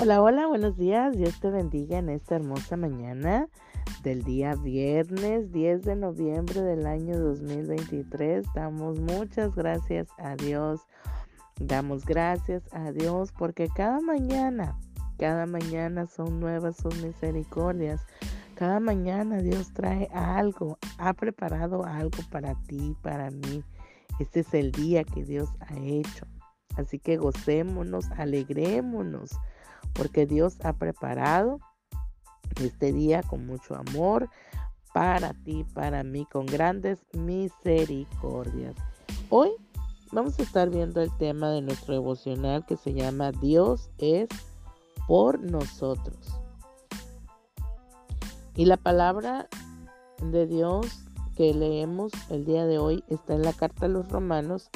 Hola, hola, buenos días. Dios te bendiga en esta hermosa mañana del día viernes 10 de noviembre del año 2023. Damos muchas gracias a Dios. Damos gracias a Dios porque cada mañana, cada mañana son nuevas sus misericordias. Cada mañana Dios trae algo, ha preparado algo para ti, para mí. Este es el día que Dios ha hecho. Así que gocémonos, alegrémonos porque Dios ha preparado este día con mucho amor para ti, para mí, con grandes misericordias. Hoy vamos a estar viendo el tema de nuestro devocional que se llama Dios es por nosotros. Y la palabra de Dios que leemos el día de hoy está en la carta a los Romanos,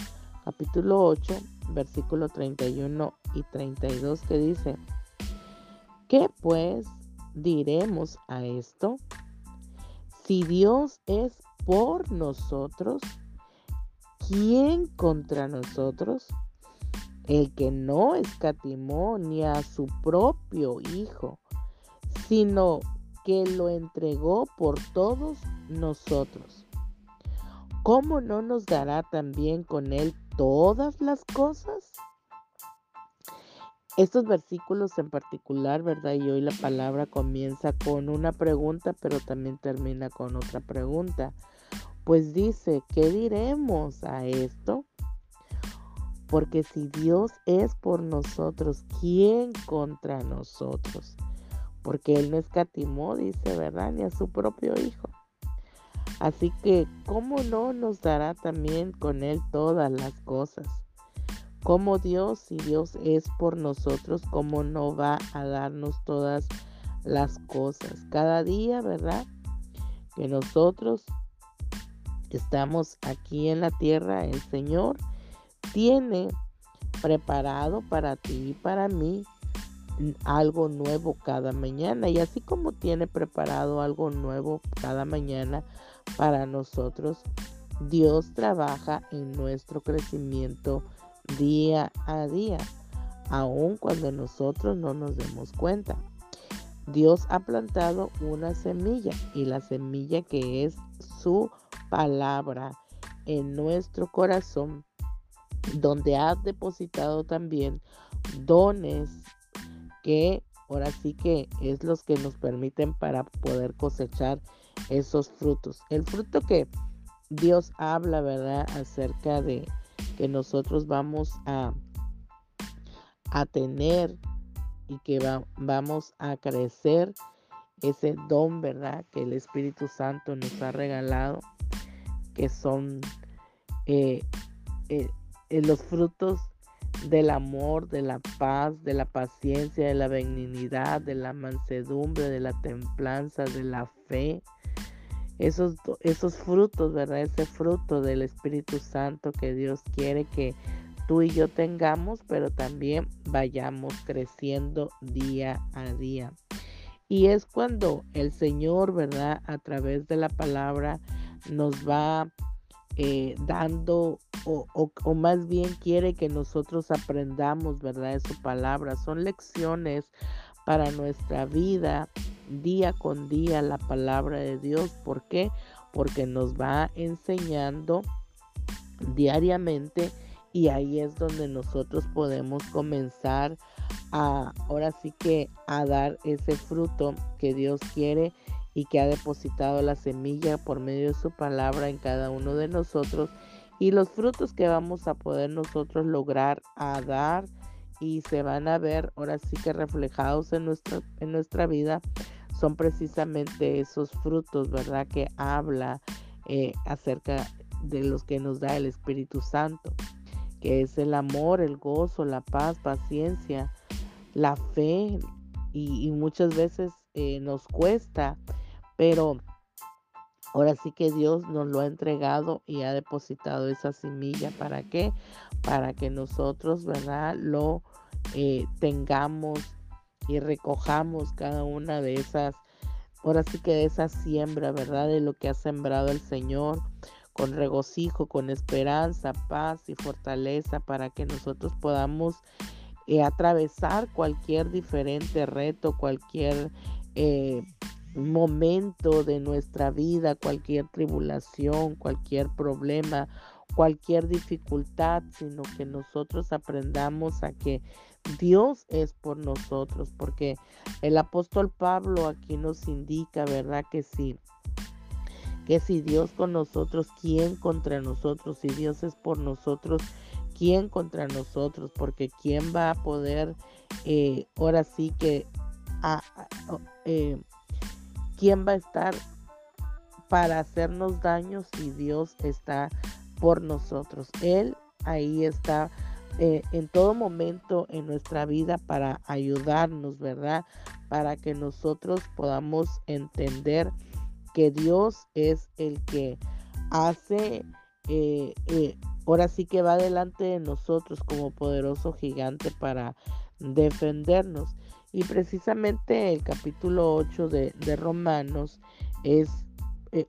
capítulo 8, versículo 31 y 32, que dice, ¿Qué pues diremos a esto? Si Dios es por nosotros, ¿quién contra nosotros? El que no escatimó ni a su propio Hijo, sino que lo entregó por todos nosotros. ¿Cómo no nos dará también con Él todas las cosas? Estos versículos en particular, ¿verdad? Y hoy la palabra comienza con una pregunta, pero también termina con otra pregunta. Pues dice, ¿qué diremos a esto? Porque si Dios es por nosotros, ¿quién contra nosotros? Porque Él no escatimó, dice, ¿verdad? Ni a su propio Hijo. Así que, ¿cómo no nos dará también con Él todas las cosas? Como Dios, si Dios es por nosotros, cómo no va a darnos todas las cosas. Cada día, ¿verdad? Que nosotros estamos aquí en la tierra, el Señor tiene preparado para ti y para mí algo nuevo cada mañana. Y así como tiene preparado algo nuevo cada mañana para nosotros, Dios trabaja en nuestro crecimiento día a día, aun cuando nosotros no nos demos cuenta. Dios ha plantado una semilla y la semilla que es su palabra en nuestro corazón, donde ha depositado también dones que ahora sí que es los que nos permiten para poder cosechar esos frutos. El fruto que Dios habla, ¿verdad? Acerca de, que nosotros vamos a, a tener y que vamos a crecer ese don, ¿verdad? Que el Espíritu Santo nos ha regalado, que son eh, eh, eh, los frutos del amor, de la paz, de la paciencia, de la benignidad, de la mansedumbre, de la templanza, de la fe, esos, esos frutos, ¿verdad? Ese fruto del Espíritu Santo que Dios quiere que tú y yo tengamos, pero también vayamos creciendo día a día. Y es cuando el Señor, ¿verdad? A través de la palabra nos va eh, dando o, o, más bien quiere que nosotros aprendamos, ¿verdad? De su palabra. Son lecciones para nuestra vida día con día la palabra de Dios. ¿Por qué? Porque nos va enseñando diariamente y ahí es donde nosotros podemos comenzar a, ahora sí que a dar ese fruto que Dios quiere y que ha depositado la semilla por medio de su palabra en cada uno de nosotros y los frutos que vamos a poder nosotros lograr a dar y se van a ver ahora sí que reflejados en nuestra, en nuestra vida son precisamente esos frutos, ¿verdad? Que habla eh, acerca de los que nos da el Espíritu Santo, que es el amor, el gozo, la paz, paciencia, la fe, y, muchas veces eh, nos cuesta, pero ahora sí que Dios nos lo ha entregado y ha depositado esa semilla. ¿Para qué? Para que nosotros, ¿verdad? Lo eh, tengamos y recojamos cada una de esas, ahora sí que de esa siembra, ¿verdad? De lo que ha sembrado el Señor con regocijo, con esperanza, paz y fortaleza para que nosotros podamos eh, atravesar cualquier diferente reto, cualquier eh, momento de nuestra vida, cualquier tribulación, cualquier problema, cualquier dificultad, sino que nosotros aprendamos a que Dios es por nosotros, porque el apóstol Pablo aquí nos indica, ¿verdad? Que si, que si Dios con nosotros, ¿quién contra nosotros? Si Dios es por nosotros, ¿quién contra nosotros? Porque ¿quién va a poder, eh, ahora sí que, eh, ¿quién va a estar para hacernos daño si Dios está por nosotros? Él ahí está eh, en todo momento en nuestra vida para ayudarnos, ¿verdad? Para que nosotros podamos entender que Dios es el que hace, eh, eh, ahora sí que va delante de nosotros como poderoso gigante para defendernos. Y precisamente el capítulo 8 de, de Romanos es,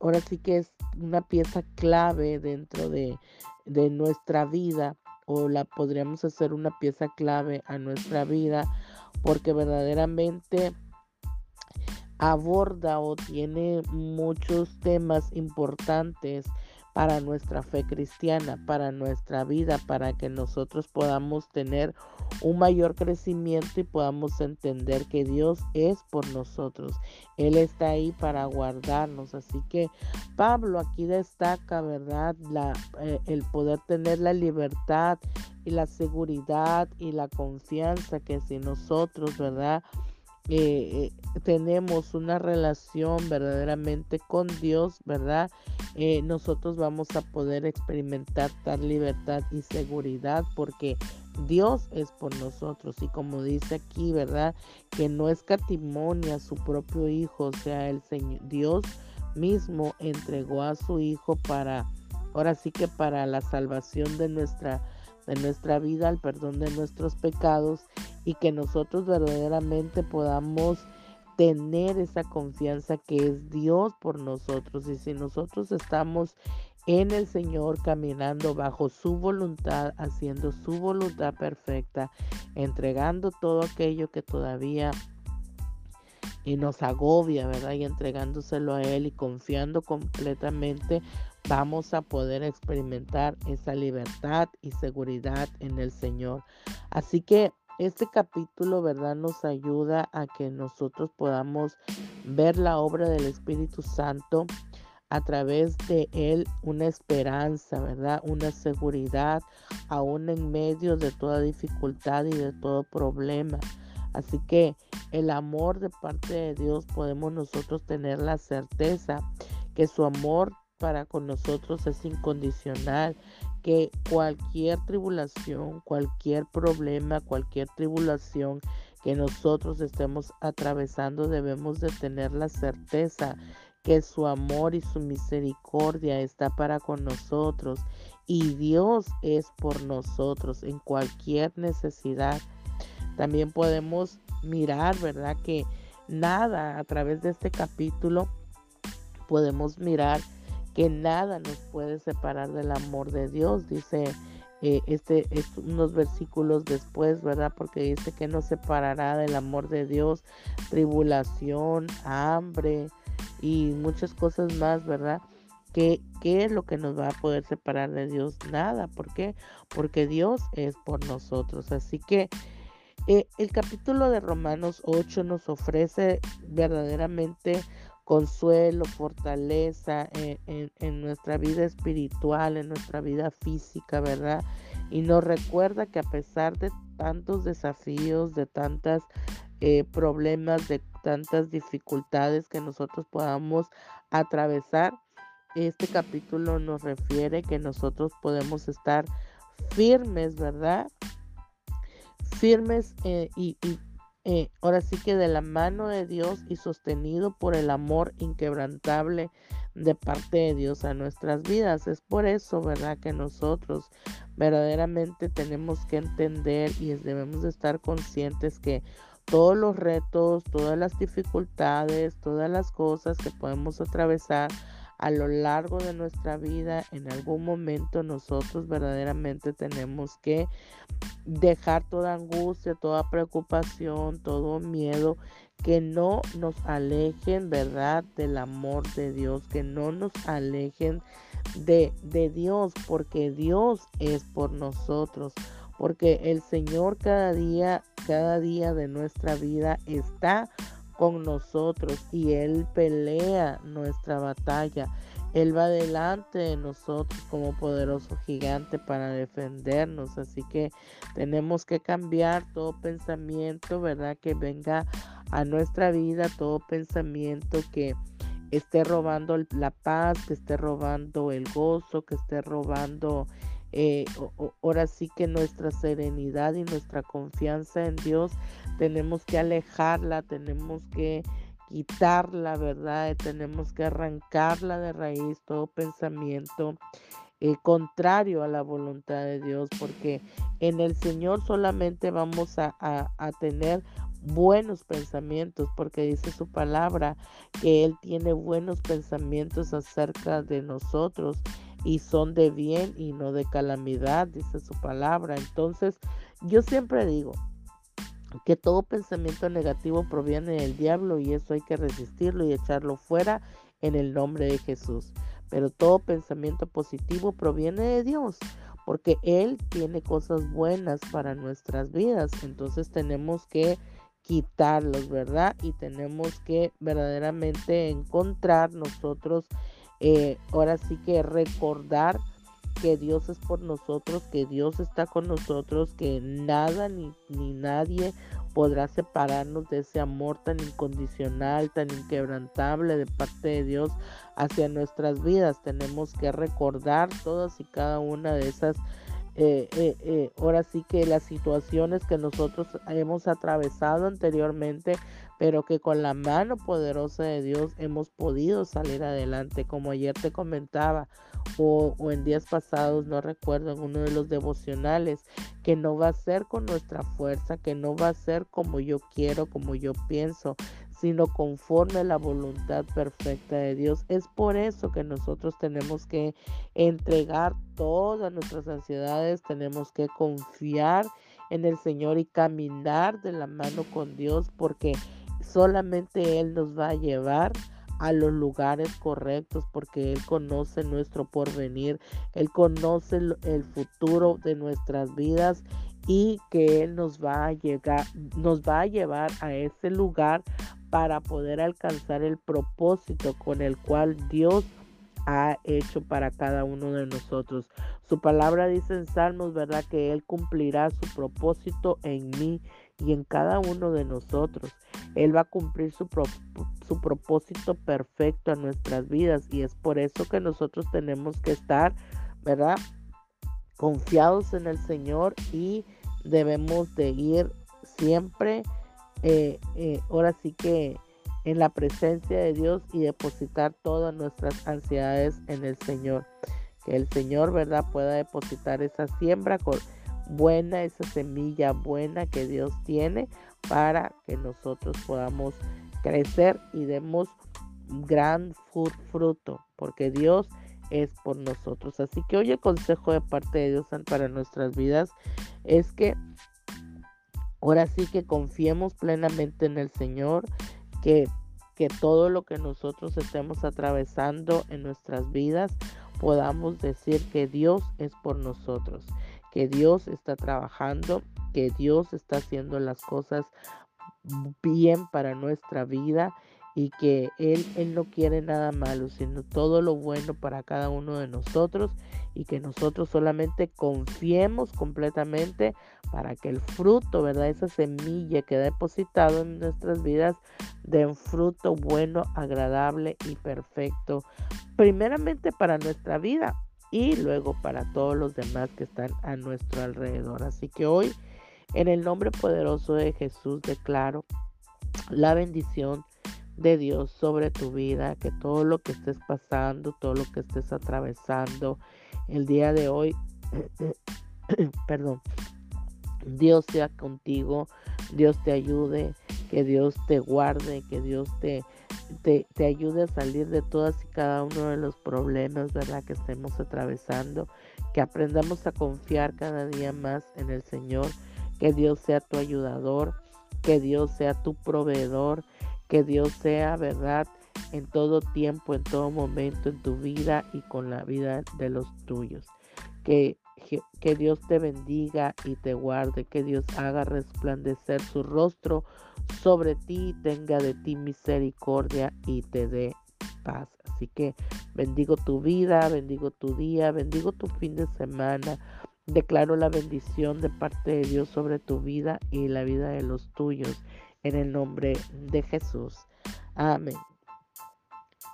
ahora sí que es una pieza clave dentro de, de nuestra vida o la podríamos hacer una pieza clave a nuestra vida porque verdaderamente aborda o tiene muchos temas importantes para nuestra fe cristiana, para nuestra vida, para que nosotros podamos tener un mayor crecimiento y podamos entender que Dios es por nosotros. Él está ahí para guardarnos. Así que Pablo aquí destaca, ¿verdad? La, eh, el poder tener la libertad y la seguridad y la confianza que si nosotros, ¿verdad? Eh, eh, tenemos una relación verdaderamente con Dios, ¿verdad? Eh, nosotros vamos a poder experimentar tal libertad y seguridad porque Dios es por nosotros y como dice aquí, ¿verdad? Que no escatimonia a su propio Hijo, o sea, el Señor, Dios mismo entregó a su Hijo para, ahora sí que para la salvación de nuestra de nuestra vida, al perdón de nuestros pecados y que nosotros verdaderamente podamos tener esa confianza que es Dios por nosotros y si nosotros estamos en el Señor caminando bajo su voluntad, haciendo su voluntad perfecta, entregando todo aquello que todavía y nos agobia, ¿verdad? Y entregándoselo a Él y confiando completamente, vamos a poder experimentar esa libertad y seguridad en el Señor. Así que este capítulo, ¿verdad? Nos ayuda a que nosotros podamos ver la obra del Espíritu Santo a través de él una esperanza, ¿verdad? Una seguridad aún en medio de toda dificultad y de todo problema. Así que el amor de parte de Dios podemos nosotros tener la certeza que su amor para con nosotros es incondicional, que cualquier tribulación, cualquier problema, cualquier tribulación que nosotros estemos atravesando, debemos de tener la certeza que su amor y su misericordia está para con nosotros y Dios es por nosotros en cualquier necesidad. También podemos mirar, ¿verdad? Que nada a través de este capítulo podemos mirar que nada nos puede separar del amor de Dios, dice eh, este, unos versículos después, ¿verdad? Porque dice que nos separará del amor de Dios, tribulación, hambre y muchas cosas más, ¿verdad? ¿Qué, ¿Qué es lo que nos va a poder separar de Dios? Nada, ¿por qué? Porque Dios es por nosotros. Así que eh, el capítulo de Romanos 8 nos ofrece verdaderamente consuelo, fortaleza en, nuestra vida espiritual, en nuestra vida física, ¿verdad? Y nos recuerda que a pesar de tantos desafíos, de tantos eh, problemas, de tantas dificultades que nosotros podamos atravesar, este capítulo nos refiere que nosotros podemos estar firmes, ¿verdad? Firmes eh, y eh, ahora sí que de la mano de Dios y sostenido por el amor inquebrantable de parte de Dios a nuestras vidas. Es por eso, ¿verdad? Que nosotros verdaderamente tenemos que entender y debemos de estar conscientes que todos los retos, todas las dificultades, todas las cosas que podemos atravesar a lo largo de nuestra vida, en algún momento nosotros verdaderamente tenemos que dejar toda angustia, toda preocupación, todo miedo que no nos alejen, ¿verdad?, del amor de Dios, que no nos alejen de, de Dios, porque Dios es por nosotros, porque el Señor cada día, cada día de nuestra vida está con nosotros y Él pelea nuestra batalla. Él va delante de nosotros como poderoso gigante para defendernos. Así que tenemos que cambiar todo pensamiento, ¿verdad? Que venga a nuestra vida, todo pensamiento que esté robando la paz, que esté robando el gozo, que esté robando eh, ahora sí que nuestra serenidad y nuestra confianza en Dios tenemos que alejarla, tenemos que quitarla, ¿verdad? Tenemos que arrancarla de raíz, todo pensamiento eh, contrario a la voluntad de Dios, porque en el Señor solamente vamos a, a tener buenos pensamientos, porque dice su palabra que Él tiene buenos pensamientos acerca de nosotros y son de bien y no de calamidad, dice su palabra. Entonces, yo siempre digo que todo pensamiento negativo proviene del diablo y eso hay que resistirlo y echarlo fuera en el nombre de Jesús. Pero todo pensamiento positivo proviene de Dios, porque Él tiene cosas buenas para nuestras vidas. Entonces tenemos que quitarlos, ¿verdad? Y tenemos que verdaderamente encontrar nosotros eh, ahora sí que recordar que Dios es por nosotros, que Dios está con nosotros, que nada ni, ni nadie podrá separarnos de ese amor tan incondicional, tan inquebrantable de parte de Dios hacia nuestras vidas. Tenemos que recordar todas y cada una de esas eh, eh, eh, ahora sí que las situaciones que nosotros hemos atravesado anteriormente, pero que con la mano poderosa de Dios hemos podido salir adelante, como ayer te comentaba, o, o en días pasados, no recuerdo, en uno de los devocionales, que no va a ser con nuestra fuerza, que no va a ser como yo quiero, como yo pienso, sino conforme a la voluntad perfecta de Dios. Es por eso que nosotros tenemos que entregar todas nuestras ansiedades, tenemos que confiar en el Señor y caminar de la mano con Dios, porque solamente Él nos va a llevar a los lugares correctos porque Él conoce nuestro porvenir, Él conoce el futuro de nuestras vidas y que Él nos va a llegar, nos va a llevar a ese lugar para poder alcanzar el propósito con el cual Dios ha hecho para cada uno de nosotros. Su palabra dice en Salmos, ¿verdad? Que Él cumplirá su propósito en mí y en cada uno de nosotros. Él va a cumplir su, su propósito perfecto en nuestras vidas y es por eso que nosotros tenemos que estar, ¿verdad? Confiados en el Señor y debemos de ir siempre eh, eh, ahora sí que en la presencia de Dios y depositar todas nuestras ansiedades en el Señor. Que el Señor, ¿verdad?, pueda depositar esa siembra buena, esa semilla buena que Dios tiene para que nosotros podamos crecer y demos gran fruto, porque Dios es por nosotros. Así que hoy el consejo de parte de Dios para nuestras vidas es que Ahora sí que confiemos plenamente en el Señor, que, que todo lo que nosotros estemos atravesando en nuestras vidas podamos decir que Dios es por nosotros, que Dios está trabajando, que Dios está haciendo las cosas bien para nuestra vida y que Él, Él no quiere nada malo, sino todo lo bueno para cada uno de nosotros y que nosotros solamente confiemos completamente para que el fruto, ¿verdad? Esa semilla que ha depositado en nuestras vidas den fruto bueno, agradable y perfecto, primeramente para nuestra vida y luego para todos los demás que están a nuestro alrededor. Así que hoy, en el nombre poderoso de Jesús, declaro la bendición de Dios sobre tu vida, que todo lo que estés pasando, todo lo que estés atravesando el día de hoy, perdón, Dios sea contigo, Dios te ayude, que Dios te guarde, que Dios te, te, te, ayude a salir de todas y cada uno de los problemas, ¿verdad? Que estemos atravesando, que aprendamos a confiar cada día más en el Señor, que Dios sea tu ayudador, que Dios sea tu proveedor, que Dios sea, ¿verdad? En todo tiempo, en todo momento, en tu vida y con la vida de los tuyos. Que, que Dios te bendiga y te guarde, que Dios haga resplandecer su rostro sobre ti, tenga de ti misericordia y te dé paz. Así que bendigo tu vida, bendigo tu día, bendigo tu fin de semana. Declaro la bendición de parte de Dios sobre tu vida y la vida de los tuyos en el nombre de Jesús. Amén.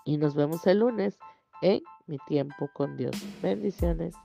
Y nos vemos el lunes en mi tiempo con Dios. Bendiciones.